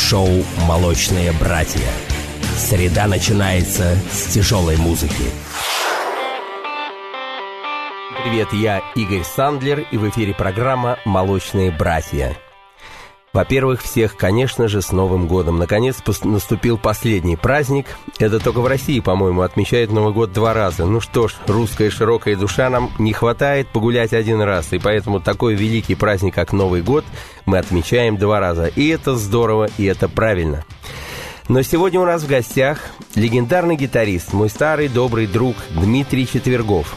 Ток-шоу «Молочные братья». Среда начинается с тяжелой музыки. Привет, я Игорь Сандлер, и в эфире программа «Молочные братья». Во-первых, всех, конечно же, с Новым годом. Наконец наступил последний праздник. Это только в России, по-моему, отмечает Новый год два раза. Ну что ж, русская широкая душа нам не хватает погулять один раз. И поэтому такой великий праздник, как Новый год, мы отмечаем два раза. И это здорово, и это правильно. Но сегодня у нас в гостях легендарный гитарист, мой старый добрый друг Дмитрий Четвергов.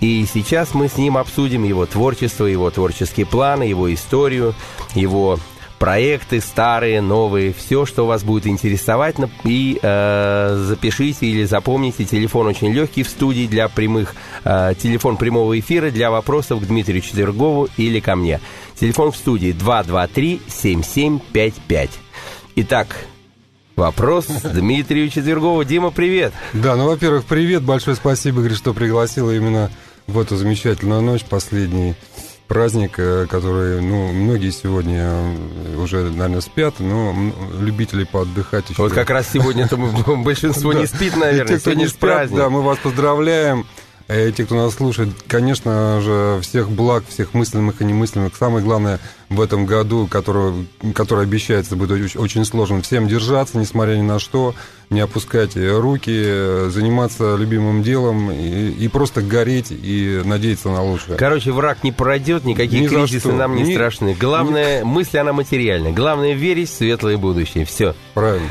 И сейчас мы с ним обсудим его творчество, его творческие планы, его историю, его проекты старые, новые, все, что вас будет интересовать. И э, запишите или запомните, телефон очень легкий в студии для прямых, э, телефон прямого эфира для вопросов к Дмитрию Четвергову или ко мне. Телефон в студии 223-7755. Итак, Вопрос Дмитрию Четвергову. Дима, привет. Да, ну, во-первых, привет. Большое спасибо, Игорь, что пригласила именно в эту замечательную ночь, последний праздник, э, который, ну, многие сегодня э, уже, наверное, спят, но любители поотдыхать еще... Вот как раз сегодня-то большинство не спит, наверное, сегодня праздник. Да, мы вас поздравляем. Э, те, кто нас слушает, конечно же, всех благ, всех мысленных и немысленных. Самое главное в этом году, который, который обещается, будет очень, очень сложным. Всем держаться, несмотря ни на что, не опускать руки, заниматься любимым делом и, и просто гореть и надеяться на лучшее. Короче, враг не пройдет, никакие Ни кризисы нам не Ни... страшны. Главное, Ни... мысль, она материальная. Главное, верить в светлое будущее. Все. Правильно.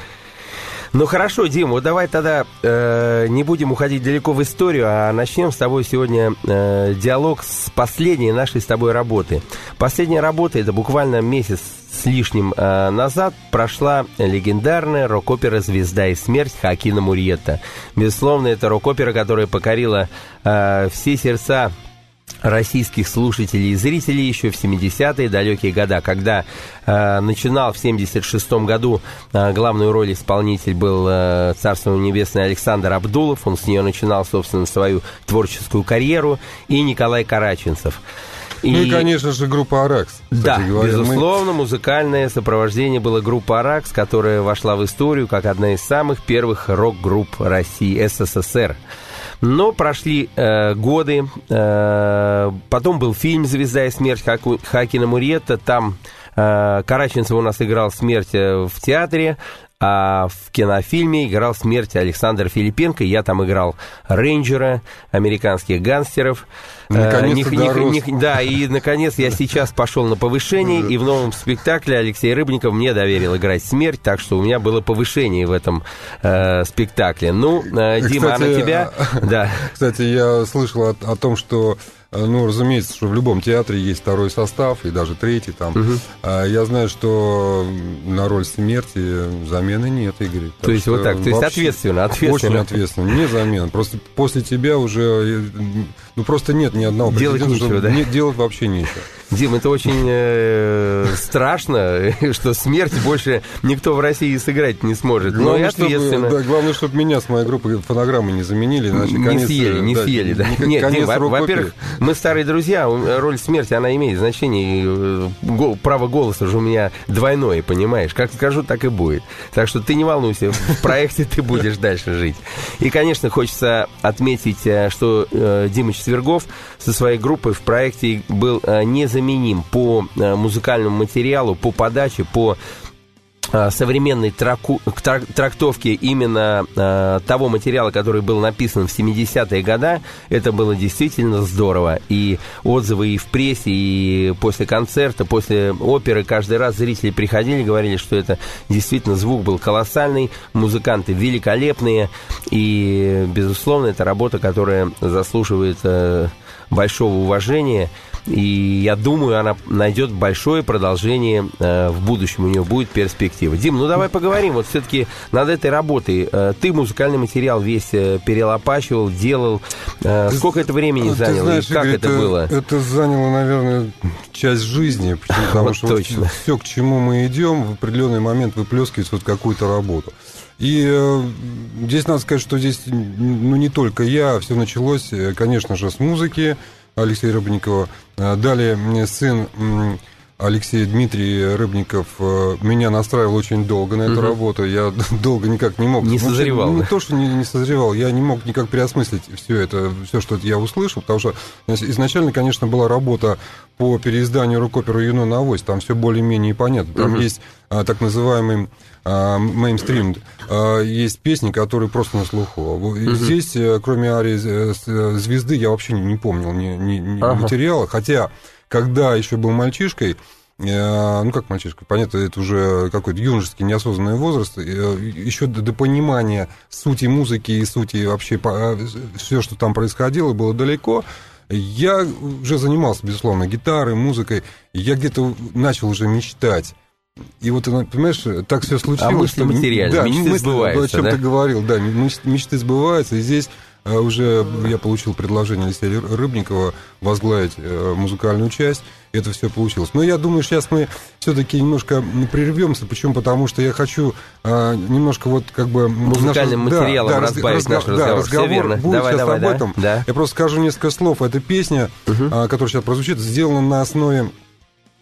Ну хорошо, Дим, вот давай тогда э, не будем уходить далеко в историю, а начнем с тобой сегодня э, диалог с последней нашей с тобой работы. Последняя работа, это буквально месяц с лишним э, назад прошла легендарная рок-опера «Звезда и смерть» Хакина Мурьетта. Безусловно, это рок-опера, которая покорила э, все сердца российских слушателей и зрителей еще в 70-е далекие года, когда э, начинал в 76-м году э, главную роль исполнитель был э, Царство Небесное Александр Абдулов, он с нее начинал, собственно, свою творческую карьеру, и Николай Караченцев. И... Ну и, конечно же, группа «Аракс». Да, говоря. безусловно, Мы... музыкальное сопровождение было группа «Аракс», которая вошла в историю как одна из самых первых рок-групп России, СССР. Но прошли э, годы, э, потом был фильм «Звезда и смерть» Хаку, Хакина Муретта, там э, Караченцев у нас играл смерть э, в театре, а в кинофильме играл смерть Александр Филипенко. Я там играл рейнджера, американских гангстеров. Наконец-то не, не, Да, и, наконец, я сейчас пошел на повышение, и в новом спектакле Алексей Рыбников мне доверил играть смерть, так что у меня было повышение в этом э, спектакле. Ну, э, Дима, Кстати, а на тебя... Да. Кстати, я слышал о, о том, что Э, ну, разумеется, что в любом театре есть второй состав и даже третий там. Угу. Я знаю, что на роль смерти замены нет, Игорь. То есть вот так, то есть ответственно, ответственно. Очень ответственно, не замена. Просто после тебя уже, э, ну, просто нет ни одного Делать нечего, да? Не, делать вообще нечего. Дим, это очень э, страшно, что смерть больше никто в России сыграть не сможет. Главное, Но и ответственно. Чтобы, да, главное, чтобы меня с моей группой фонограммы не заменили, иначе не конец, съели, не да, съели, да. Не, Нет, Дим, во-первых, мы старые друзья, роль смерти, она имеет значение, э, гол, право голоса же у меня двойное, понимаешь? Как скажу, так и будет. Так что ты не волнуйся, в проекте ты будешь дальше жить. И, конечно, хочется отметить, э, что э, Дима Четвергов со своей группой в проекте был незаменим незаменим по э, музыкальному материалу, по подаче, по э, современной траку, трактовке именно э, того материала, который был написан в 70-е годы, это было действительно здорово. И отзывы и в прессе, и после концерта, после оперы каждый раз зрители приходили, говорили, что это действительно звук был колоссальный, музыканты великолепные, и, безусловно, это работа, которая заслуживает э, большого уважения. И я думаю, она найдет большое продолжение э, в будущем. У нее будет перспектива. Дим, ну давай поговорим. Вот все-таки над этой работой. Э, ты музыкальный материал весь э, перелопачивал, делал. Э, сколько это времени ты заняло? Знаешь, и как Игорь, это, это было? Это заняло, наверное, часть жизни. Потому вот что точно. Вот все, к чему мы идем, в определенный момент выплескивается вот какую-то работу. И э, здесь надо сказать, что здесь ну, не только я, все началось, э, конечно же, с музыки Алексея Рыбникова. Э, далее сын Алексей Дмитрий Рыбников э, меня настраивал очень долго на эту угу. работу. Я долго никак не мог... Не созревал. Не, не то, что не, не созревал, я не мог никак переосмыслить все это, все, что я услышал, потому что изначально, конечно, была работа по переизданию рок-оперы «Юно на авось». Там все более-менее понятно. Там угу. есть а, так называемый а, мейнстрим. А, есть песни, которые просто на слуху. Угу. Здесь, э, кроме арии э, «Звезды», я вообще не, не помнил ни, ни, ни ага. материала. Хотя, когда еще был мальчишкой, ну как мальчишка, понятно, это уже какой-то юношеский неосознанный возраст, еще до, до понимания сути музыки и сути вообще все, что там происходило, было далеко. Я уже занимался, безусловно, гитарой, музыкой, я где-то начал уже мечтать и вот, понимаешь, так все случилось. А мысли материальны, да, мечты мысли, сбываются, О чем да? ты говорил, да, мечты сбываются. И здесь а, уже я получил предложение Алексея Рыбникова возглавить э, музыкальную часть. Это все получилось. Но я думаю, сейчас мы все-таки немножко прервемся. Почему? Потому что я хочу а, немножко вот как бы... Музыкальным наш, материалом да, разбавить да, наш разговор. Да, разговор все верно. будет давай, сейчас давай, об этом. Да. Я просто скажу несколько слов. Эта песня, угу. а, которая сейчас прозвучит, сделана на основе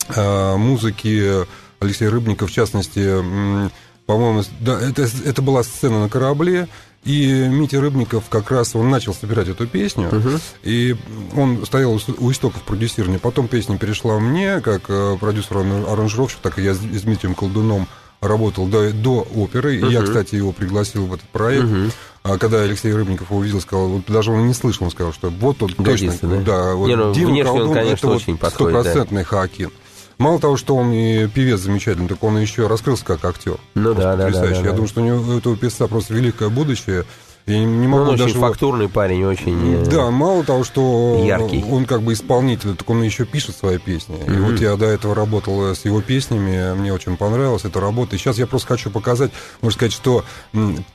а, музыки Алексей Рыбников, в частности, по-моему, да, это, это была сцена на корабле, и Митя Рыбников как раз, он начал собирать эту песню, uh-huh. и он стоял у истоков продюсирования. Потом песня перешла мне, как э, продюсер аранжировщик, так и я с Дмитрием Колдуном работал до, до оперы. Uh-huh. И я, кстати, его пригласил в этот проект. Uh-huh. А когда Алексей Рыбников его увидел, сказал, вот даже он не слышал, он сказал, что вот он Годится, точно, да, да вот Не, ну, Дима Колдун, он, конечно, это вот стопроцентный да. Хакин. Мало того, что он и певец замечательный, так он еще раскрылся как актер. Ну да, да, да, да. Я да. думаю, что у, него, у этого певца просто великое будущее. Я не могу ну, он даже... очень фактурный парень, очень... Э, да, мало того, что яркий. он как бы исполнитель, так он еще пишет свои песни. Mm-hmm. И вот я до этого работал с его песнями, мне очень понравилась эта работа. И сейчас я просто хочу показать, можно сказать, что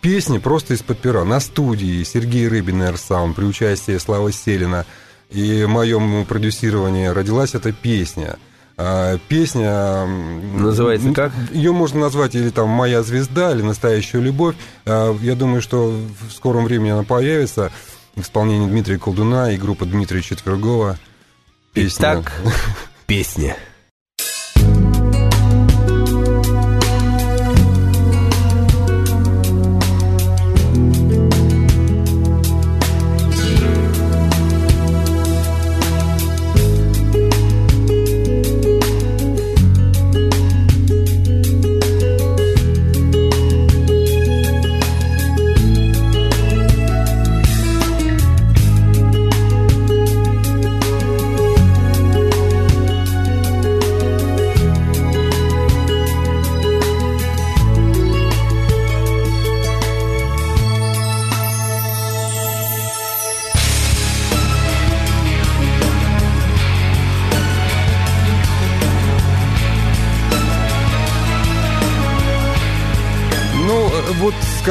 песни просто из-под пера. На студии Сергей Рыбин, Эрсаун, при участии Славы Селина и моем продюсировании родилась эта песня – песня... Называется как? Ее можно назвать или там «Моя звезда», или «Настоящая любовь». А, я думаю, что в скором времени она появится в исполнении Дмитрия Колдуна и группы Дмитрия Четвергова. Песня. Итак, песня.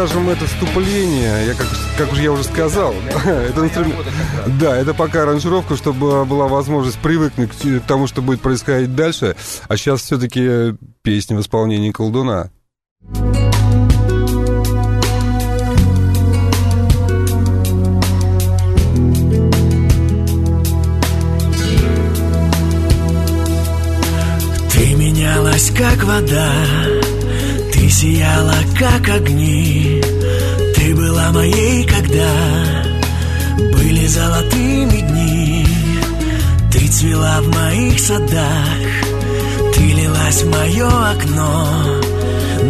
Скажем, это вступление, я как, как уже я уже сказал, это инструмент, да, это пока аранжировка, чтобы была возможность привыкнуть к тому, что будет происходить дальше, а сейчас все-таки песня в исполнении колдуна. Ты менялась, как вода сияла, как огни. Ты была моей, когда Были золотыми дни. Ты цвела в моих садах Ты лилась в мое окно.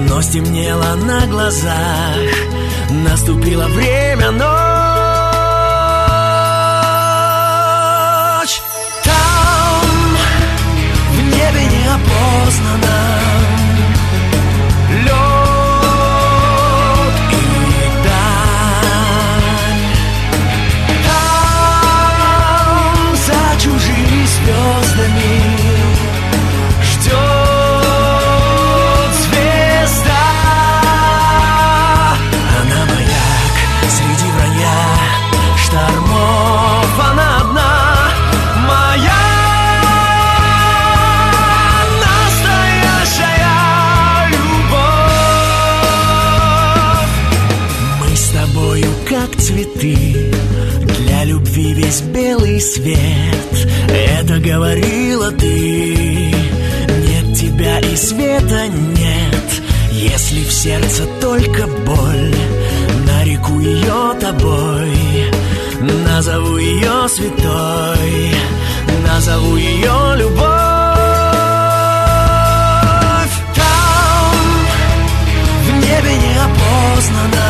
Но стемнело на глазах Наступило время ночь. Там в небе неопознанно белый свет. Это говорила ты. И света нет. Если в сердце только боль Нареку ее тобой. Назову ее святой. Назову ее любовь. Там в небе неопознанно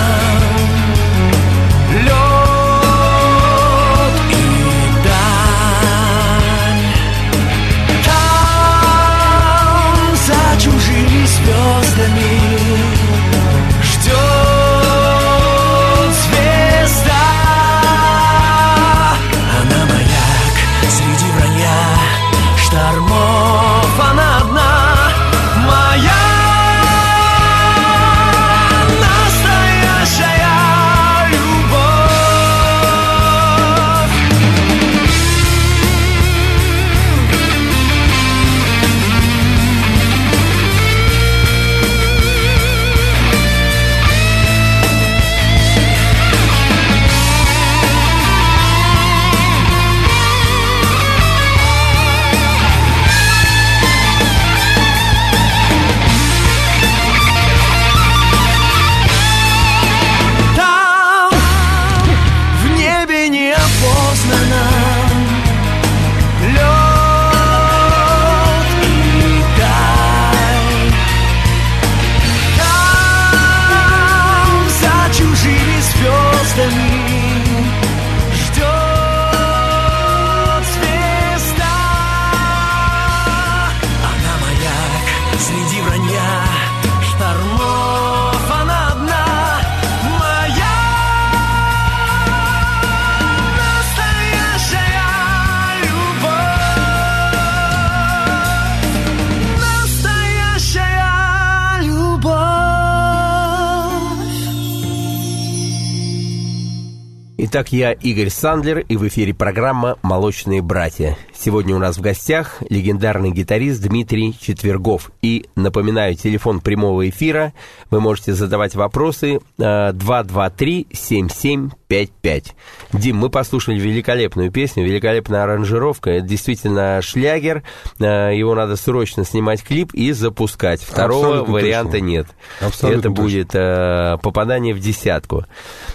Итак, я Игорь Сандлер, и в эфире программа «Молочные братья». Сегодня у нас в гостях легендарный гитарист Дмитрий Четвергов. И напоминаю, телефон прямого эфира. Вы можете задавать вопросы э, 223-7755. Дим, мы послушали великолепную песню, великолепная аранжировка. Это действительно шлягер. Э, Его надо срочно снимать клип и запускать. Второго Абсолютно варианта точно. нет. Абсолютно Это точно. будет э, попадание в десятку.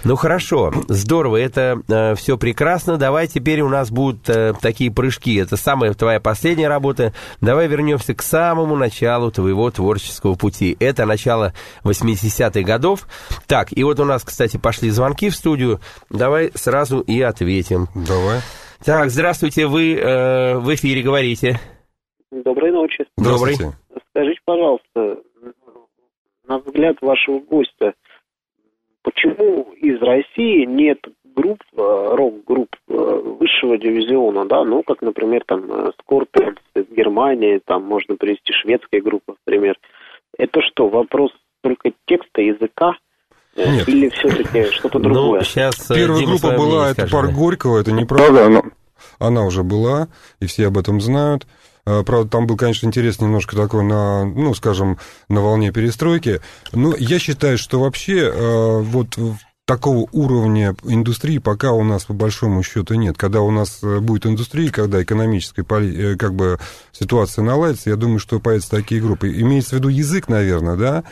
Ну хорошо, здорово, это все прекрасно. Давай теперь у нас будут э, такие прыжки. Это самая твоя последняя работа. Давай вернемся к самому началу твоего творческого пути. Это начало 80-х годов. Так, и вот у нас, кстати, пошли звонки в студию. Давай сразу и ответим. Давай. Так, здравствуйте, вы э, в эфире говорите. Доброй ночи. Добрый. Скажите, пожалуйста, на взгляд вашего гостя, почему из России нет групп, э, рок-групп э, высшего дивизиона, да, ну, как, например, там, э, Scorpions из Германии, там можно привести шведские группы, например. Это что, вопрос только текста, языка? Нет. Или все-таки что-то другое? Ну, сейчас Первая группа была, это парк Горького, это неправда, но она уже была, и все об этом знают. Правда, там был, конечно, интерес немножко такой на, ну, скажем, на волне перестройки. Но я считаю, что вообще э, вот в- такого уровня индустрии пока у нас по большому счету нет. Когда у нас э, будет индустрия, когда экономическая э, как бы ситуация наладится, я думаю, что появятся такие группы. Имеется в виду язык, наверное, да?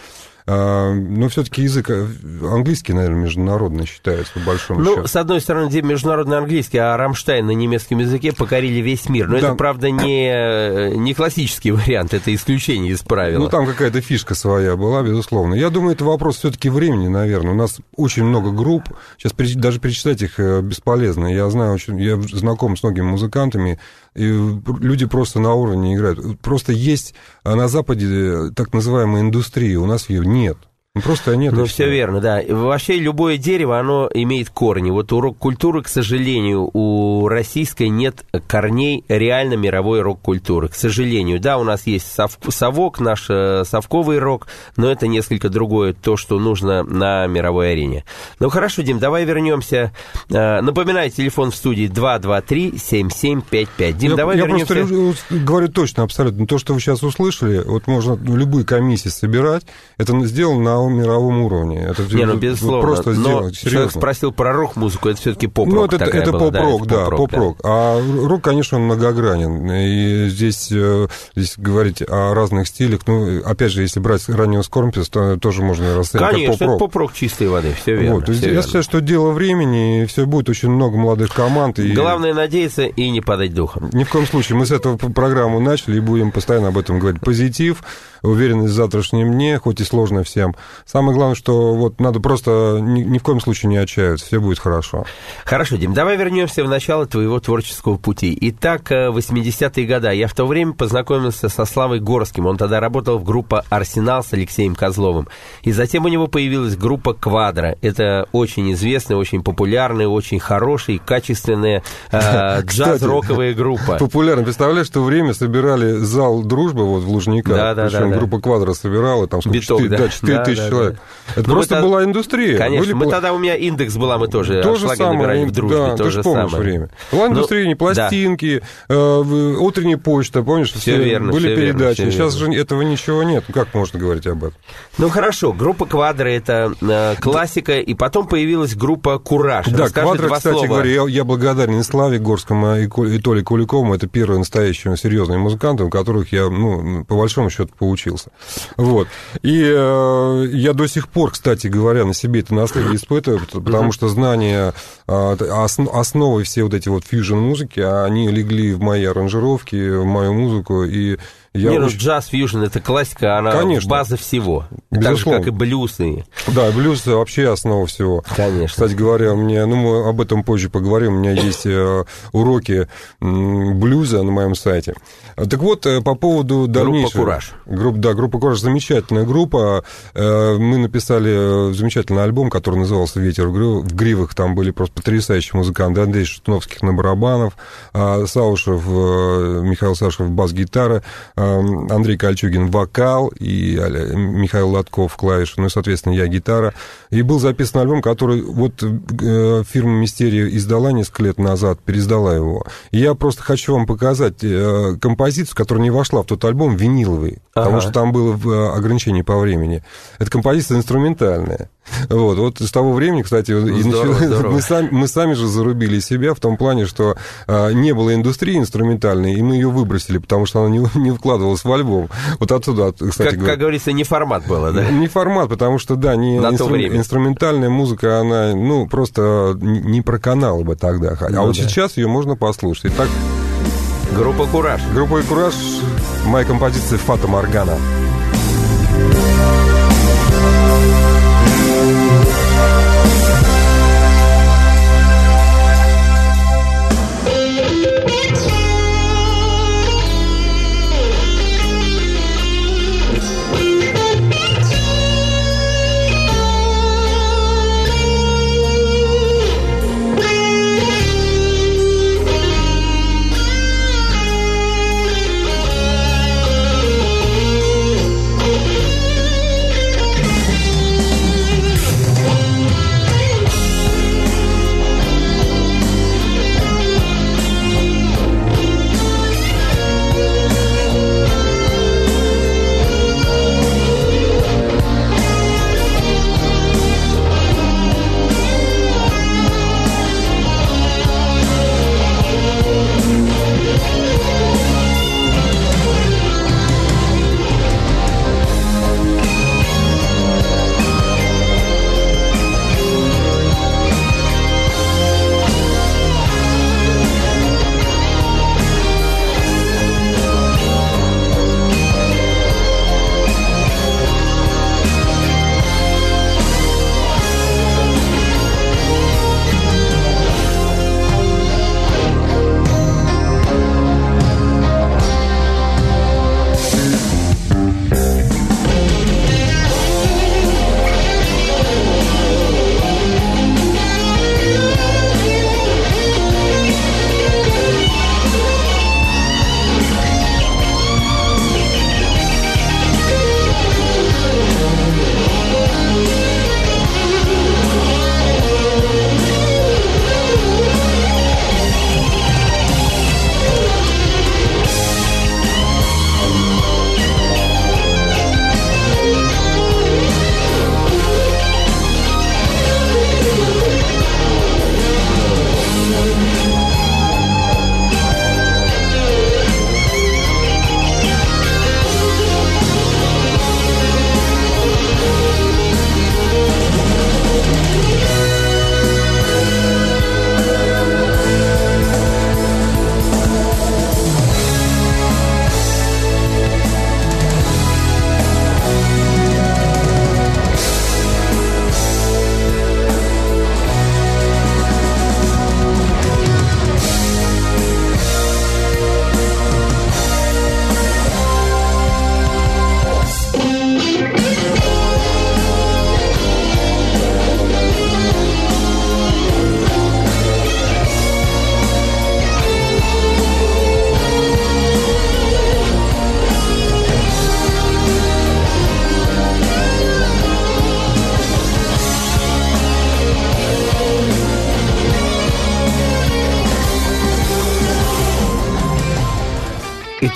А, Но все-таки язык э, английский, наверное, международный считается, по большому Ну, счету. с одной стороны, международный английский, а Рамштайн на немецком языке покорили весь мир. Но Да. это, правда, не, не классический вариант, это исключение из правила. Ну, там какая-то фишка своя была, безусловно. Я думаю, это вопрос все-таки времени, наверное. У нас очень много групп. Сейчас даже перечислять их э, бесполезно. Я знаю, очень, я знаком с многими музыкантами, и люди просто на уровне играют. Просто есть а на Западе э, так называемая индустрия, у нас ее нет. Ну, Просто нет. Ну, все верно, да. Вообще любое дерево, оно имеет корни. Вот у рок-культуры, к сожалению, у российской нет корней реально мировой рок-культуры. К сожалению, да, у нас есть сов- совок, наш э, совковый рок, но это несколько другое, то, что нужно на мировой арене. Ну, хорошо, Дим, давай вернемся. Э, Напоминаю, телефон в студии 223-7755. Дим, я, давай я вернемся. просто рю- говорю точно, абсолютно. То, что вы сейчас услышали, вот можно любые комиссии собирать. Это сделано на мировом уровне. Это Не, ну, безусловно. просто но сделать, человек серьезно. спросил про рок-музыку, это все-таки поп-рок Ну, это, это поп-рок, да, поп-рок, поп-рок. А рок, конечно, он многогранен. И здесь, э, здесь говорить о разных стилях, ну, опять же, если брать раннего Скорпиус, то тоже можно расценивать Конечно, как это поп-рок. поп-рок чистой воды, все верно. Вот, всё я верно. считаю, что дело времени, и все будет очень много молодых команд. И Главное надеяться и не падать духом. Ни в коем случае. Мы с этого программу начали и будем постоянно об этом говорить. Позитив, уверенность в завтрашнем дне, хоть и сложно всем. Самое главное, что вот надо просто ни, ни в коем случае не отчаиваться, все будет хорошо. Хорошо, Дим, давай вернемся в начало твоего творческого пути. Итак, э, 80-е годы. Я в то время познакомился со Славой Горским. Он тогда работал в группе «Арсенал» с Алексеем Козловым. И затем у него появилась группа «Квадро». Это очень известная, очень популярная, очень хорошая, качественная э, джаз-роковая группа. Популярно. Представляешь, в то время собирали зал дружбы вот в Лужниках. Да, да, Причем да, да. группа Квадро собирала, там сколько? Биток, 4, да. да, 4 Да, тысячи да, человек. да. Это Ну, просто мы была индустрия. Конечно, Были мы пла- тогда у меня индекс была, мы тоже То же самое, в дружбе, да, то ты же помнишь самое. время. Была Ну, индустрия, не да. пластинки, э, в- утренняя почта, помнишь? Всё верно, Были верно, передачи. всё Сейчас верно. же этого ничего нет. Как можно говорить об этом? Ну хорошо, группа Квадро это э, классика, и потом появилась группа Кураж. Да, Расскажи Квадро, два кстати слова. говоря, я, я благодарен и Славе Горскому, и, и Толе Куликову. Это первые настоящие серьезные музыканты, у которых я, ну, по большому счету, поучился. Вот. И э, я до сих пор, кстати говоря, на себе это наследие испытываю, пот- потому что знания, ос- основы все вот эти вот фьюжн-музыки, они легли в мои аранжировки, в мою музыку, и я Не, ну очень- джаз, фьюжн, это классика, она Конечно. база всего. Так же, Безусловно. как и блюз. И... Да, блюз вообще основа всего. Конечно. Кстати говоря, у меня, ну, мы об этом позже поговорим, у меня есть э, уроки блюза на моем сайте. Так вот, э, по поводу дальнейшего... «Кураж». Группа, да, группа «Кураж» замечательная группа. Э, Мы написали э, замечательный альбом, который назывался «Ветер в грив- в гривах». Там были просто потрясающие музыканты. Андрей Шатуновских на барабанов, а, Саушев, Михаил Сашев бас-гитара, Андрей Кольчугин вокал и Михаил Лотков клавиши, ну и, соответственно, я гитара. И был записан альбом, который вот э, фирма «Мистерия» издала несколько лет назад, переиздала его. И я просто хочу вам показать э, композицию, которая не вошла в тот альбом, виниловый, потому Ага. что там было э, ограничение по времени. Это композиция инструментальная. Вот, вот с того времени, кстати, и Здорово, начали- здорово. мы, сами, мы сами же зарубили себя в том плане, что э, не было индустрии инструментальной, и мы ее выбросили, потому что она не, не вкладывалась в альбом. Вот отсюда, кстати Как, говоря. как говорится, не формат было, да? Не формат, потому что, да, не На инстру- инструментальная музыка, она, ну, просто не не проканала бы тогда. А Ну вот да. сейчас ее можно послушать. Итак, Группа Кураж. группа «Кураж», моя композиция «Фата Моргана».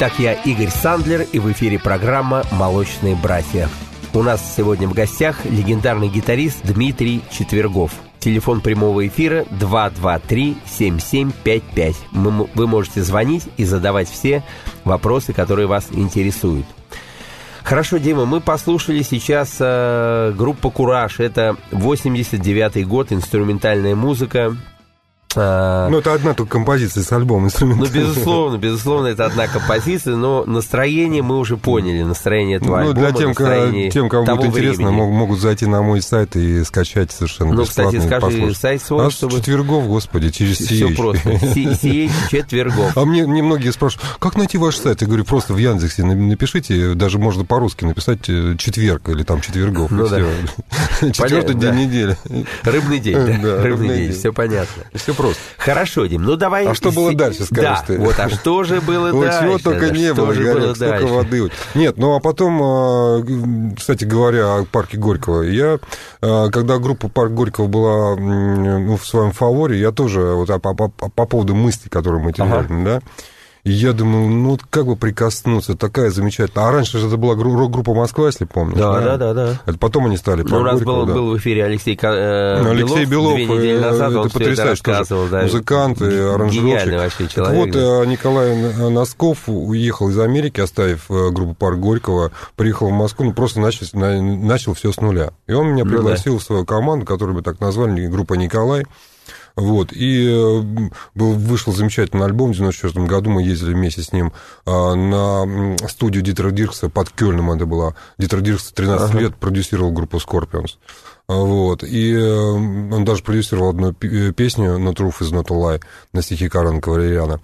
Итак, я Игорь Сандлер, и в эфире программа «Молочные братья». У нас сегодня в гостях легендарный гитарист Дмитрий Четвергов. Телефон прямого эфира 223-7755. Мы- Вы можете звонить и задавать все вопросы, которые вас интересуют. Хорошо, Дима, мы послушали сейчас э, группа «Кураж». Это 89-й год, инструментальная музыка. Э, Ну, это одна только композиция с альбома ну, инструментального. безусловно, безусловно, это одна композиция, но настроение мы уже поняли, настроение этого Ну, альбома, для тем, настроение тем, кому будет интересно, времени. мог- могут зайти на мой сайт и скачать совершенно Ну, кстати, скажи послушать. сайт свой, А чтобы- четвергов, господи, через Все просто. Си- CH Четвергов. А мне, мне многие спрашивают, как найти ваш сайт? Я говорю, просто в Яндексе на- напишите, даже можно по-русски написать э, четверг или там четвергов. Ну и да. все. Четвертый день недели. Рыбный день, да? Рыбный день. все понятно. Все просто. Хорошо, Дим, ну давай... А что было дальше, скажешь Да, ты? вот, а что же было дальше? чего только Да, не было, было столько дальше? воды. Нет, ну а потом, э, кстати говоря, о парке Горького, я, э, когда группа Парк Горького была ну, в своем фаворе, я тоже, вот а по, по- по поводу мыслей, которые мы теряли, да, и я думаю, ну, как бы прикоснуться, такая замечательная. А раньше же это была гру- рок-группа Москва, если помнишь. Да, да, да, да. Это потом они стали Ну, Парк у нас Горького, был, да. был в эфире Алексей, э, Ну, Алексей Белов, две недели э, назад, это всё это да. музыкант и аранжировщик. Вообще Так человек. вот, да. э, Николай Н- Носков уехал из Америки, оставив э, группу Парк Горького, приехал в Москву, ну, просто начал, на- начал все с нуля. И он меня Ну пригласил в свою команду, которую мы так назвали, группа Николай. Вот, и э, был, вышел замечательный альбом в 94 году, мы ездили вместе с ним а, на студию Дитера Диркса, под Кёльном это была. Дитер Диркс 13 лет продюсировал группу Scorpions. А, Вот, и э, он даже продюсировал одну э, песню «No Truth is not a lie» на стихи Карена Кавалериана.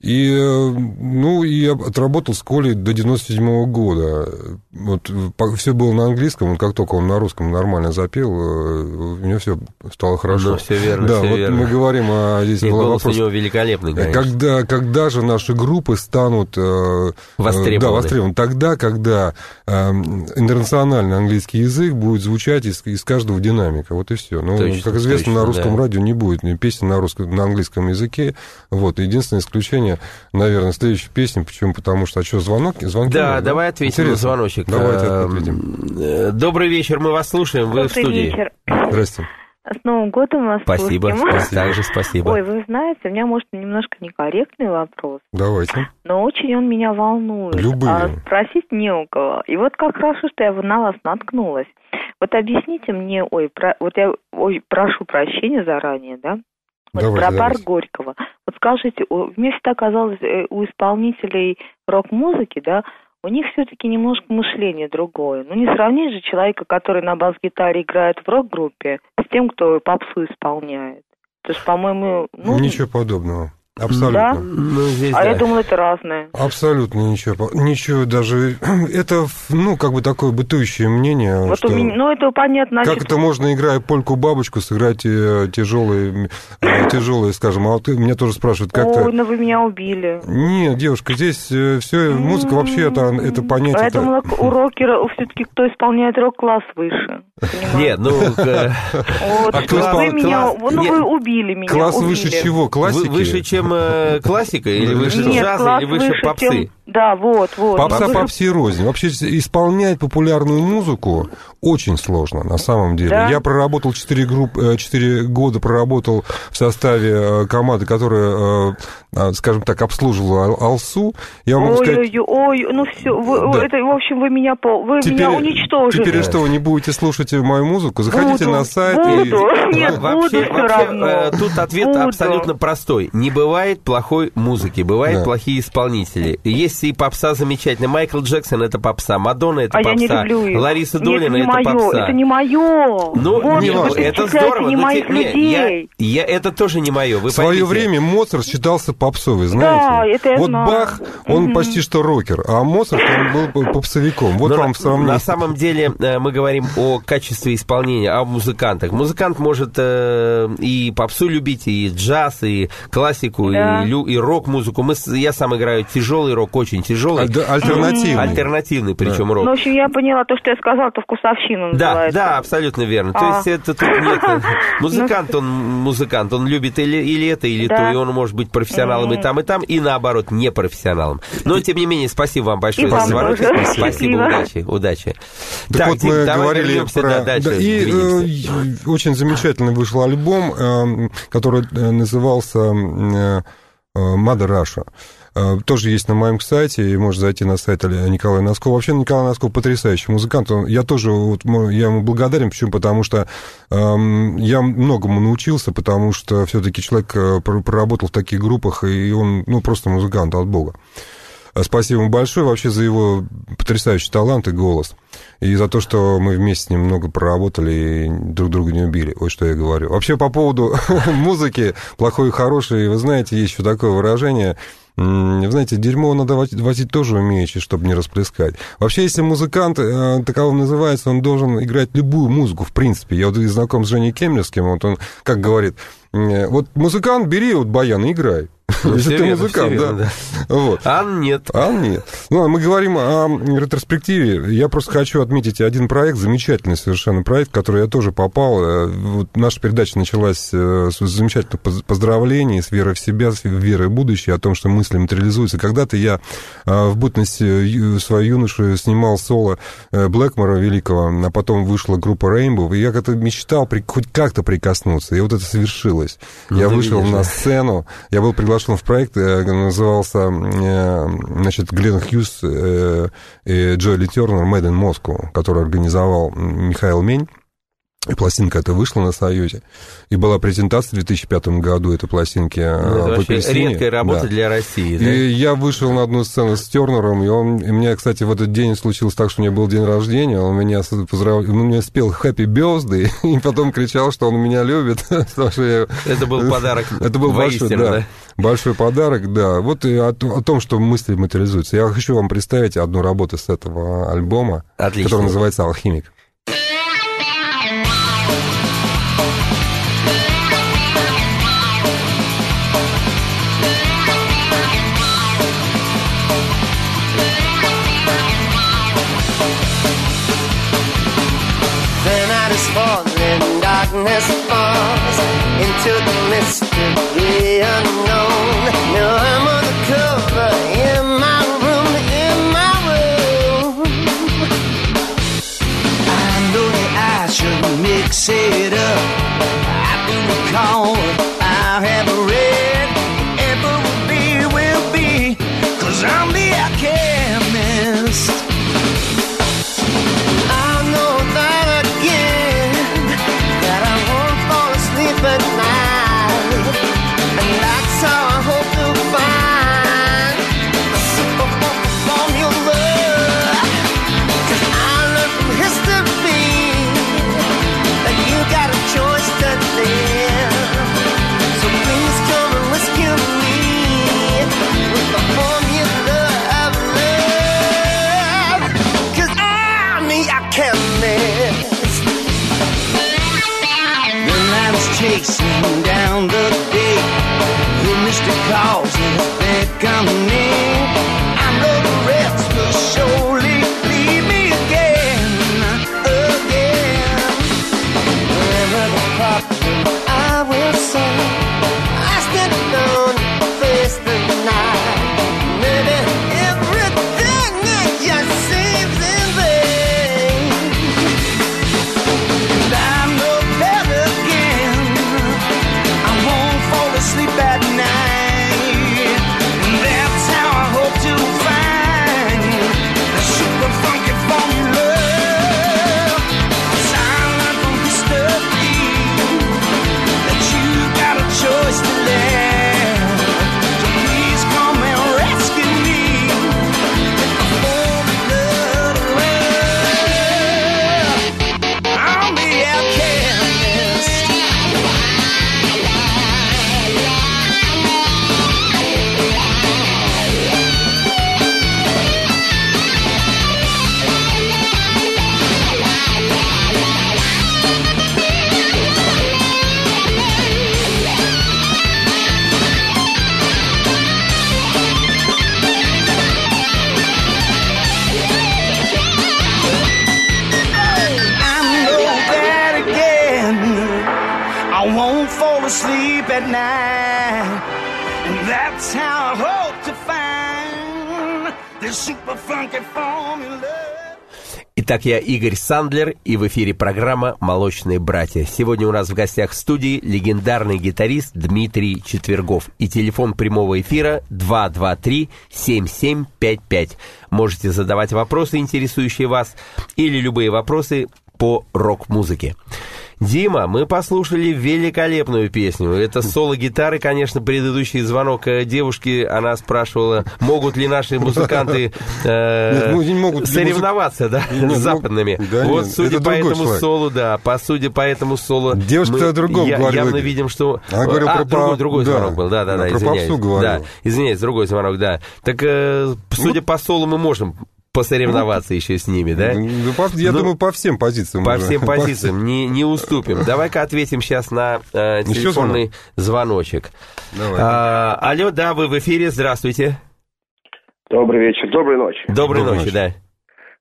И, э, ну, и я отработал с Колей до 97 года. Вот все было на английском, вот как только он на русском нормально запел, э, у него все стало хорошо. Ну, всё верно, Да, всё вот верно. мы говорим, а здесь И был голос вопрос, у него великолепный, конечно. когда, когда же наши группы станут э, э, Востребованы. Да, востребованы. Тогда, когда э, интернациональный английский язык будет звучать из, из каждого динамика. Вот и все. Ну, Точно, как известно, точно, на русском да. радио не будет песен на, русском, на английском языке. Вот. Единственное исключение, наверное, следующей песни. Почему? Потому что, а что, звонок? Звонки Да, нет, давай ответим Интересно. на звоночек. Давайте Эм, ответим. э, Добрый вечер, мы вас слушаем, вы в Добрый студии. вечер. Здрасте. С Новым годом вас Спасибо, спасибо. также спасибо. Ой, вы знаете, у меня, может, немножко некорректный вопрос, Давайте. но очень он меня волнует. Любые. А спросить не у кого. И вот как хорошо, что я на вас наткнулась. Вот объясните мне, ой, про- вот я ой, прошу прощения заранее, да? Вот Давайте, про парк давайте. Горького. Вот скажите, о, мне всегда казалось, э, у исполнителей рок-музыки, да, у них все-таки немножко мышление другое. Ну, не сравнить же человека, который на бас-гитаре играет в рок-группе, с тем, кто попсу исполняет. Это же, по-моему, ну, Ничего подобного. Абсолютно. Да? Ну, здесь, а да. я думала, это разное. Абсолютно ничего. Ничего даже... Это, ну, как бы такое бытующее мнение, Вот что... у меня, ну, это понятно. Как значит, это можно, играя польку-бабочку, сыграть э, тяжелые, э, тяжелые, скажем, а вот меня тоже спрашивают, как Ой, то ну вы меня убили. Нет, девушка, здесь все, музыка вообще это, это А понятие... я думала, у рокера все-таки кто исполняет рок, класс выше. Нет, ну, э, Вот, А вы меня, ну вы убили меня. Класс выше чего? Классики? вы- выше, чем э, классика, или выше Нет, джаза, или выше попсы? чем- Да, вот, вот. Попса попси рознь. Вообще исполнять популярную музыку очень сложно, на самом деле. Да? Я проработал 4, групп, 4 года, проработал в составе э, команды, которая, э, э, скажем так, обслуживала Ал- Алсу. Я могу Ой, сказать... ой, ой, ну все, вы, Да. это, в общем, вы меня, пол- вы меня уничтожили. теперь что, вы не будете слушать мою музыку? Заходите Буду, на сайт буду. и... Нет, Во- буду всё равно. э, тут ответ Буду. абсолютно простой. Не бывает плохой музыки, бывают Да. плохие исполнители. Есть и попса замечательная. Майкл Джексон это попса, Мадонна это а я попса, не люблю их. Лариса Нет, Долина не это мое, попса. Это не мое. Ну, вот, не вы важно, это здорово. не но моих те- не, людей. я, я- это тоже не мое. Вы В свое поймите. время Моцарт считался попсовый, знаете? Да, это я вот знаю. Бах, он Мгм. почти что рокер, а Моцарт, он был попсовиком. Вот Но вам на, сравнение. на самом деле э, мы говорим о качестве исполнения, о музыкантах. Музыкант может э, и попсу любить, и джаз, и классику, Да. и, и рок-музыку. Мы, с- я сам играю тяжелый рок, очень очень тяжелый. Аль- альтернативный. Альтернативный, причем рок. Ну, в общем, я поняла то, что я сказала, то вкусовщина Да, называется. да, абсолютно верно. То А. есть это тут нет... Музыкант, он музыкант, он любит или, или это, или Да. то, и он может быть профессионалом и там, и там, и наоборот, не профессионалом. Но, тем не менее, спасибо вам большое И за вам звонок. тоже. Спасибо, Спасибо. удачи, удачи. Так, вот Дим, мы давай говорили вернемся, про... да, дальше Да, и двинемся. э, очень замечательно вышел альбом, э, который э, назывался э, э, Mother Russia. Э, Тоже есть на моем сайте, и можно зайти на сайт Николая Носкова. Вообще Николай Носков потрясающий музыкант. Он- Я тоже вот, я ему благодарен, почему? Потому что эм, я многому научился, потому что все-таки человек э, пр- проработал в таких группах, и он ну, просто музыкант от Бога. А Спасибо ему большое вообще за его потрясающий талант и голос. И за то, что мы вместе с ним много проработали и друг друга не убили. Вот что я говорю. Вообще по поводу музыки, плохой и хороший, вы знаете, есть еще такое выражение. Вы знаете, дерьмо надо возить, тоже умеючи, чтобы не расплескать. Вообще, если музыкант э, таковым называется, он должен играть любую музыку, в принципе. Я вот знаком с Женей Кемлевским, вот он как говорит, вот музыкант, бери вот баян и играй. Ну, Если ты музыкант, верно, да. Вот. А нет. А нет. Ну, а мы говорим о ретроспективе. Я просто хочу отметить один проект, замечательный совершенно проект, в который я тоже попал. Э, Вот наша передача началась э, с замечательных поз- поздравлений, с верой в себя, с верой в будущее, о том, что мысли материализуются. Когда-то я э, в бытность э, ю- свою юношу снимал соло э, Блэкмора великого, а потом вышла группа Rainbow, и я как-то мечтал хоть как-то прикоснуться, и вот это совершилось. Ну, я вышел видишь, на сцену, я был приглашен в проект, э, назывался, э, значит, Глен Хьюз э, и Джоэли Тернер «Made in Moscow», который организовал Михаил Мень. И пластинка эта вышла на Союзе. И была презентация в 2005 году этой пластинки Ну, это по вообще Кристине. редкая работа Да. для России. да? И я вышел на одну сцену с Тернером, и он, и мне, кстати, в этот день случилось так, что у меня был день рождения, он меня поздравлял, он мне спел «Happy Birthday», и потом кричал, что он меня любит, я... Это был подарок Это был большой, воистину, да, да? большой подарок, да. Вот и о, о том, что мысли материализуются. Я хочу вам представить одну работу с этого альбома, Отлично. который называется «Алхимик». Darkness falls into the mystery unknown. Now I'm on the cover in my room, in my room. I know that I should mix it up. I do recall I have read. Итак, я Игорь Сандлер, и в эфире программа «Молочные братья». Сегодня у нас в гостях в студии легендарный гитарист Дмитрий Четвергов. И телефон прямого эфира 223-7755. Можете задавать вопросы, интересующие вас, или любые вопросы по рок-музыке. Дима, мы послушали великолепную песню. Это соло гитары, конечно, предыдущий звонок э, девушки, она спрашивала, могут ли наши музыканты э, Нет, ну, могут соревноваться, да, Нет, ну, с западными. да вот, нет, судя по этому человек. солу, да, по судя по этому соло, Девушка о другом я- говорила. явно видим, что... Она говорила а, про другой, другой да, звонок был, да, да, да, про извиняюсь. Да, извиняюсь, другой звонок, да. Так, э, судя по солу, мы можем посоревноваться еще с ними, да? Ну, по- Я Ну, думаю, по всем позициям. По уже. всем позициям не, не уступим. Давай-ка ответим сейчас на э, Еще телефонный звоночек. Давай. А, алло, да, вы в эфире, здравствуйте. Добрый вечер, доброй ночи. Доброй Доброй ночи, ночи. да.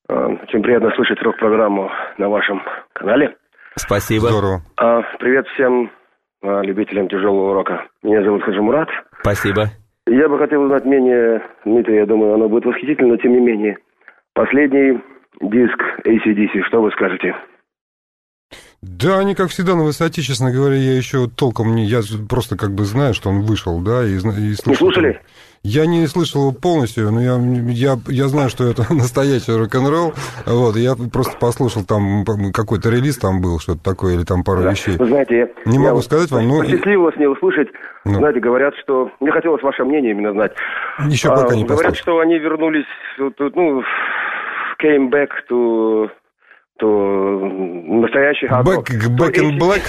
А, Очень приятно слышать рок-программу на вашем канале. Спасибо. Здорово. А, Привет всем а, любителям тяжелого рока. Меня зовут Хаджи Мурат. Спасибо. Я бы хотел узнать мнение Дмитрия, я думаю, оно будет восхитительно, но тем не менее. Последний диск ACDC, что вы скажете? Да, они, как всегда, на высоте, честно говоря, я еще толком не... Я просто как бы знаю, что он вышел, да, и, и слышал. Не слушали? Я не слышал его полностью, но я, я, я знаю, что это настоящий рок-н-ролл. Вот, я просто послушал там какой-то релиз там был, что-то такое, или там пару Да. вещей. Вы знаете, Не я могу вот сказать вам, но- Посчастливилось мне услышать. Ну. Знаете, говорят, что... Мне хотелось ваше мнение именно знать. Еще А, пока не Говорят, послушал. что они вернулись, ну, came back to, to настоящий hard Back- back in black?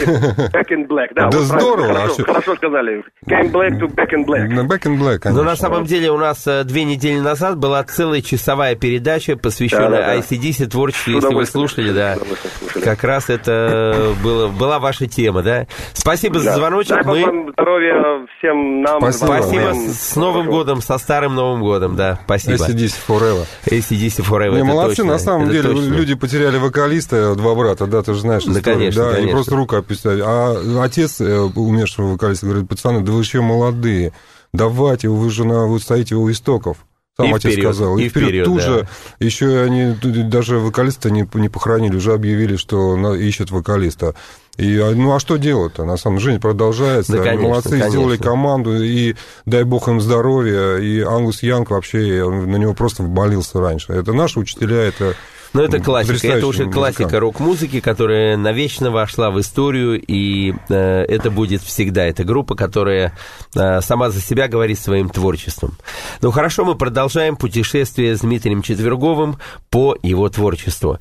Back in black, да. Да вот здорово, а Хорошо, всё- хорошо сказали. Came back to back in black. На Back in Black, Но конечно. на самом деле у нас э, две недели назад была целая часовая передача, посвященная Да-да-да. ICDC творчеству, если вы слушали, да. Слушали. Как раз это было, была ваша тема, да? Спасибо за Да. звоночек. Дай Мы... вам здоровья всем нам. Спасибо. вам, Спасибо всем. с Новым Хорошо. годом, со Старым Новым годом, да. Спасибо. ACDC Forever. ACDC Forever. Не, это молодцы, точно, на самом это деле, точно. люди потеряли вокалиста, два брата, да, ты же знаешь Да, историю, конечно, да, конечно. и просто руку описали. А отец э, умершего вокалиста говорит, пацаны, да вы еще молодые, давайте, вы же на, вы стоите у истоков. Сам И отец вперед, сказал. и вперед, Тут да. же еще они даже вокалиста не, не похоронили, уже объявили, что на- ищут вокалиста. И, а, ну а что делать-то? На самом деле жизнь продолжается. Да, конечно, Молодцы, конечно. сделали команду, и дай бог им здоровья. И Ангус Янг вообще, на него просто вболился раньше. Это наши учителя, это Ну, это классика. Это уже классика рок-музыки, которая навечно вошла в историю, и э, это будет всегда. Это группа, которая э, сама за себя говорит своим творчеством. Ну, хорошо, мы продолжаем путешествие с Дмитрием Четверговым по его творчеству.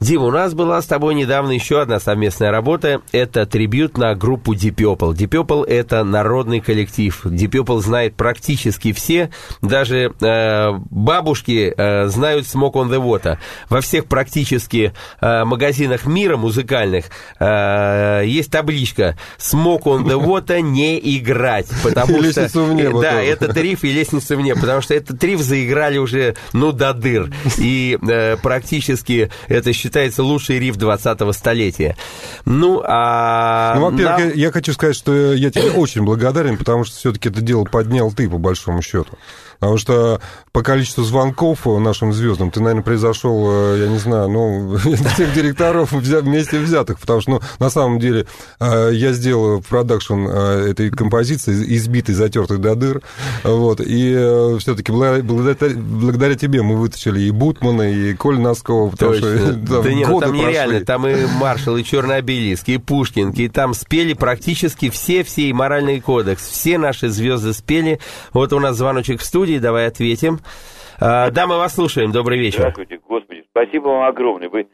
Дима, у нас была с тобой недавно еще одна совместная работа. Это трибют на группу Deep Purple. Deep Purple – это народный коллектив. Deep Purple знает практически все. Даже э, бабушки э, знают Smoke on the Water. Во всех практически э, магазинах мира музыкальных э, есть табличка «Smoke on the Water не играть». Потому И что, «Лестницу в небо» Да, этот риф и «Лестницу в небо», потому что этот риф заиграли уже, ну, до дыр. И э, практически это считается лучший риф 20-го столетия. Ну, а... Ну, во-первых, нам- я, я хочу сказать, что я тебе очень благодарен, потому что все-таки это дело поднял ты, по большому счету. Потому что по количеству звонков нашим звездам ты, наверное, произошел, э, я не знаю, ну, всех директоров вместе взятых, потому что, ну, на самом деле, э, я сделал продакшн э, этой композиции, избитой, затертой до дыр, вот, и все-таки благодаря, благодаря тебе мы вытащили и Бутмана, и Коль Носкова, потому Точно. что там да нет, ну, годы там нереально. прошли. Там и Маршал, и Черный обелиск, и Пушкин, и там спели практически все, все, и моральный кодекс. Все наши звезды спели. Вот у нас звоночек в студии, давай ответим. А, да, мы вас слушаем. Добрый вечер. Здравствуйте, господи, спасибо вам огромное. Вы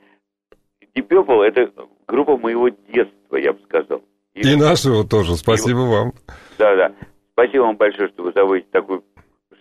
Deep Purple – это группа моего детства, я бы сказал. И нашего тоже, спасибо вам. Да, да. Спасибо вам большое, что вы заводите такую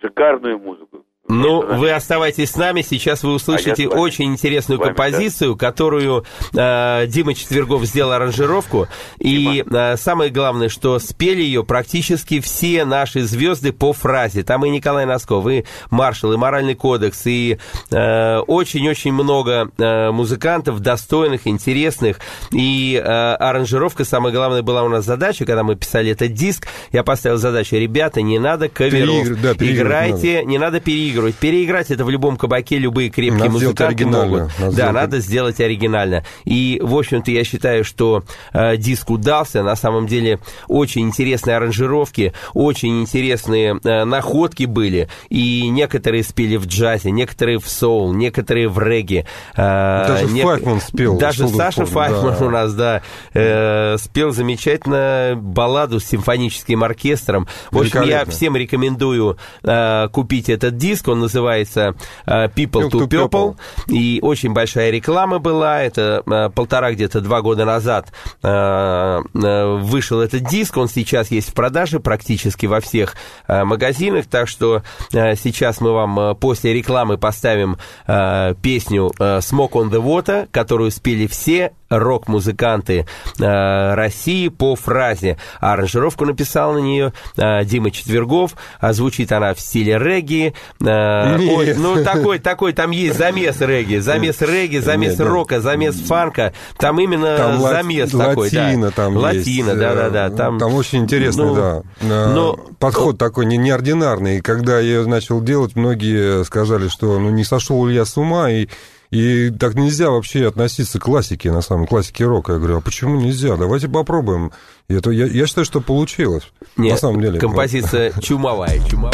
шикарную музыку. Ну, вы оставайтесь с нами. Сейчас вы услышите А очень интересную вами, композицию, которую э, Дима Четвергов сделал аранжировку. И э, самое главное, что спели ее практически все наши звезды по фразе. Там и Николай Носков, и Маршал, и Моральный кодекс, и э, очень-очень много э, музыкантов достойных, интересных. И э, аранжировка, самое главное, была у нас задача, когда мы писали этот диск. Я поставил задачу, ребята, не надо каверов. Переигр- да, переигрывать Играйте, не надо переигрывать. Переиграть это в любом кабаке любые крепкие Надо музыканты могут. Надо да, надо сделать оригинально. И, в общем-то, я считаю, что э, диск удался. На самом деле, очень интересные аранжировки, очень интересные э, находки были. И некоторые спели в джазе, некоторые в соул, некоторые в регги. Э, Даже Файфман спел, Даже Саша Файфман да. у нас, да, э, спел замечательно балладу с симфоническим оркестром. В общем, я всем рекомендую э, купить этот диск. Он называется э, People to People. И очень большая реклама была. Это э, полтора где-то два года назад э, вышел этот диск. Он сейчас есть в продаже практически во всех магазинах. Так что сейчас мы вам после рекламы поставим песню Smoke on the Water, которую спели все рок-музыканты э, России по фразе. А аранжировку написал на нее э, Дима Четвергов. А звучит она в стиле регги. Э, Нет. ой, ну, такой, такой, там есть замес регги. Замес регги, замес Нет, да. рока, замес фанка. Там именно Там замес такой. да. латино там Латино, есть. Э, Там, очень интересный, ну, да. Э, ну, Подход такой не, неординарный. И когда я начал делать, многие сказали, что ну не сошел ли я с ума, и, и так нельзя вообще относиться к классике, на самом классике рока. Я говорю, а почему нельзя? Давайте попробуем. И это, я, я считаю, что получилось. Нет, на самом деле. композиция чумовая, чумовая.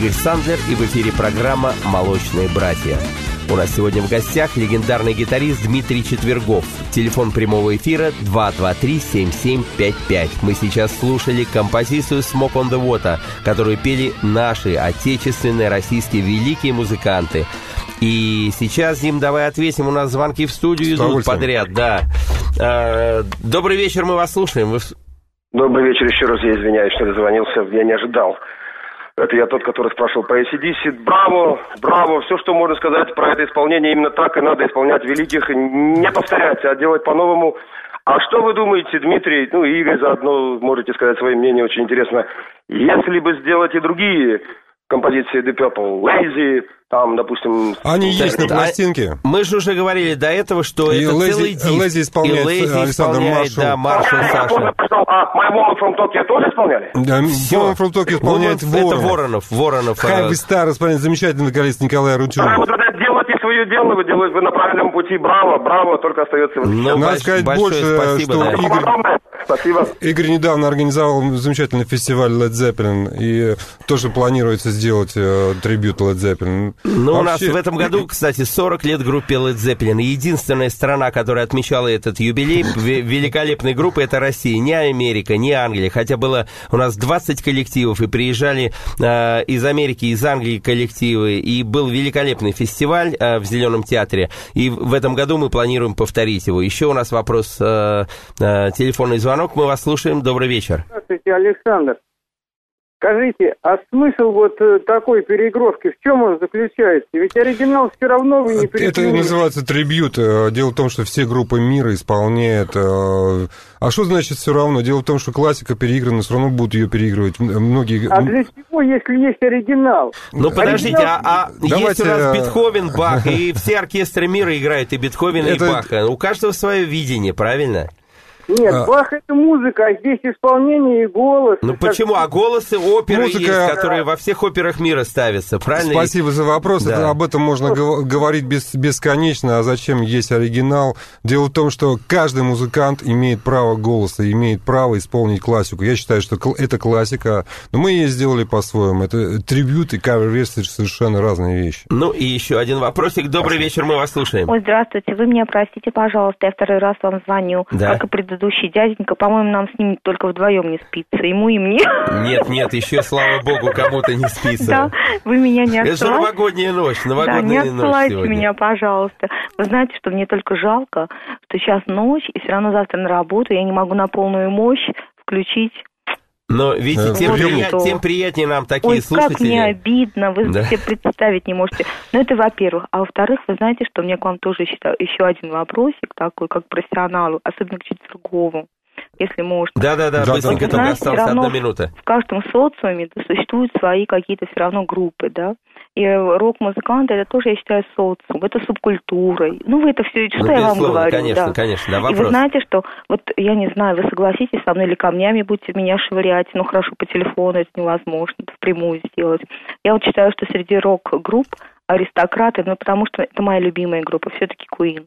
Игорь Сандлер, и в эфире программа «Молочные братья». У нас сегодня в гостях легендарный гитарист Дмитрий Четвергов. Телефон прямого эфира 223-7755. Мы сейчас слушали композицию «Smoke on the Water», которую пели наши отечественные российские великие музыканты. И сейчас, Дим, давай ответим. У нас звонки в студию идут подряд, да. Э, Добрый вечер, мы вас слушаем. Вы Добрый вечер еще раз, я извиняюсь, что дозвонился, я не ожидал. Это я тот, который спрашивал по ACDC. Браво, браво, все, что можно сказать про это исполнение, именно так и надо исполнять великих, не повторять, а делать по-новому. А что вы думаете, Дмитрий, ну и Игорь заодно можете сказать свое мнение, очень интересно, если бы сделать и другие композиции The Purple, Lazy, там, допустим... Они есть на Да, пластинке. Мы же уже говорили до этого, что И это Лэзи- целый диск. Лэзи исполняет И Лэзи Александр исполняет, Маршал. Да, Маршал Я Саша. что- А, My Woman from Tokyo тоже исполняли? Да, Всё. Woman from Tokyo исполняет Woman- Это Воронов. Воронов. Воронов. э, Хайвы Стар исполняет замечательный вокалист Николай А, Рутюнов. вот это делайте свое дело, вы делаете вы на правильном пути. Браво, браво, только остается Ну. Надо больш- сказать больше, спасибо, что да. Игорь- Спасибо. Игорь недавно организовал замечательный фестиваль Led Zeppelin, и тоже планируется сделать э, трибют Led Zeppelin. Ну, у нас Вообще- в этом году, кстати, 40 лет группе Led Zeppelin. Единственная страна, которая отмечала этот юбилей ве- великолепной группы, это Россия. Не Америка, не Англия. Хотя было у нас 20 коллективов, и приезжали э, из Америки, из Англии коллективы. И был великолепный фестиваль э, в Зеленом театре. И в в этом году мы планируем повторить его. Еще у нас вопрос, э, э, телефонный звонок. Мы вас слушаем. Добрый вечер. Здравствуйте, Александр. Скажите, а смысл вот э, такой переигровки, в чем он заключается? Ведь оригинал все равно вы не Это называется трибют. Э, Дело в том, что все группы мира исполняют. э, А что значит все равно? Дело в том, что классика переиграна, все равно будут ее переигрывать. Многие... А для чего, если есть оригинал? Ну, подождите, а, а есть Давайте, у нас Бетховен, Бах, и все оркестры мира играют и Бетховена, и Это- Баха. У каждого свое видение, правильно? Нет, А. Бах это музыка, а здесь исполнение и голос. Ну Как- почему? А голосы оперы Музыка- есть, которые во всех операх мира ставятся, правильно? Спасибо за вопрос. Да. Это- об этом можно гов- говорить бес- бесконечно. А зачем есть оригинал? Дело в том, что каждый музыкант имеет право голоса, имеет право исполнить классику. Я считаю, что кл- это классика, но мы ее сделали по-своему. Это трибют и кавер-версии совершенно разные вещи. Ну и еще один вопросик. Добрый вечер, мы вас слушаем. Ой, здравствуйте, вы меня простите, пожалуйста, я второй раз вам звоню, Да. как и предыдущий дяденька, по-моему, нам с ним только вдвоем не спится, ему и мне. Нет, нет, еще, слава богу, кому-то не спится. Да, вы меня не Это же новогодняя ночь, Да, не новогодняя ночь отсылайте сегодня. меня, пожалуйста. Вы знаете, что мне только жалко, что сейчас ночь, и все равно завтра на работу, я не могу на полную мощь включить. Но видите, Э, тем, вот прия- что. тем приятнее нам такие Ой, как слушатели. мне обидно, вы Да. себе представить не можете. Ну, это во-первых. А во-вторых, вы знаете, что у меня к вам тоже еще, еще один вопросик такой, как профессионалу, особенно к Четвергову, если можно. Да-да-да, Да, быстренько, да. только осталась одна минута. В каждом социуме существуют свои какие-то все равно группы, да. И рок-музыканты, это тоже, я считаю, социум, это субкультура. Ну, вы это все, что Ну, я вам говорю, конечно, да. конечно, да, И вы вопрос. знаете, что, вот я не знаю, вы согласитесь со мной или камнями будете меня швырять, ну хорошо, по телефону это невозможно, это впрямую сделать. Я вот считаю, что среди рок-групп аристократы, ну потому что это моя любимая группа, все-таки Queen.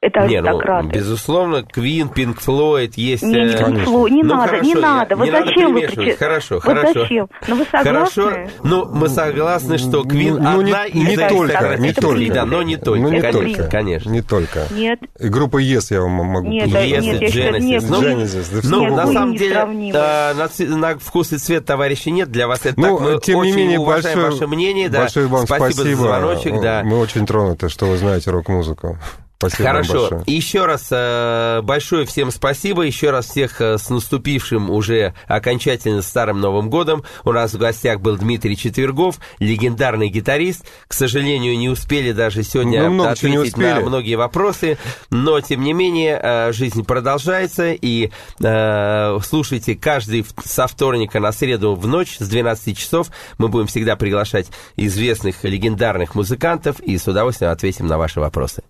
Это Не, ну, аристократы. безусловно, Квин, Пинк Флойд есть... Не, не, э, Конечно. Фло- не Ну, надо, хорошо, не надо. Вот не надо зачем вы примешивать. причи- Хорошо, вот хорошо. зачем? Ну вы согласны? Хорошо, ну мы согласны, что Квин Ну, ну, не- одна из не только, аристократических, не только. да, но не только, Ну, не конечно, только. конечно. Не только. Нет, И Группа Yes я вам могу нет, Yes, нет, Genesis. нет, Ну, Queen- Genesis, да Ну, Нет, на самом деле, э, на, на вкус и цвет, товарищи, нет для вас. Это Ну, так, мы тем не менее, уважаем большое, ваше мнение, большое вам спасибо, спасибо. за звоночек, да. Мы очень тронуты, что вы знаете рок-музыку. Спасибо Хорошо. вам большое. Еще раз э, большое всем спасибо. Еще раз всех э, с наступившим уже окончательно Старым Новым Годом. У нас в гостях был Дмитрий Четвергов, легендарный гитарист. К сожалению, не успели даже сегодня Ну, ответить на многие вопросы. Но, тем не менее, э, жизнь продолжается. И э, слушайте каждый со вторника на среду в ночь с 12 часов. Мы будем всегда приглашать известных легендарных музыкантов и с удовольствием ответим на ваши вопросы.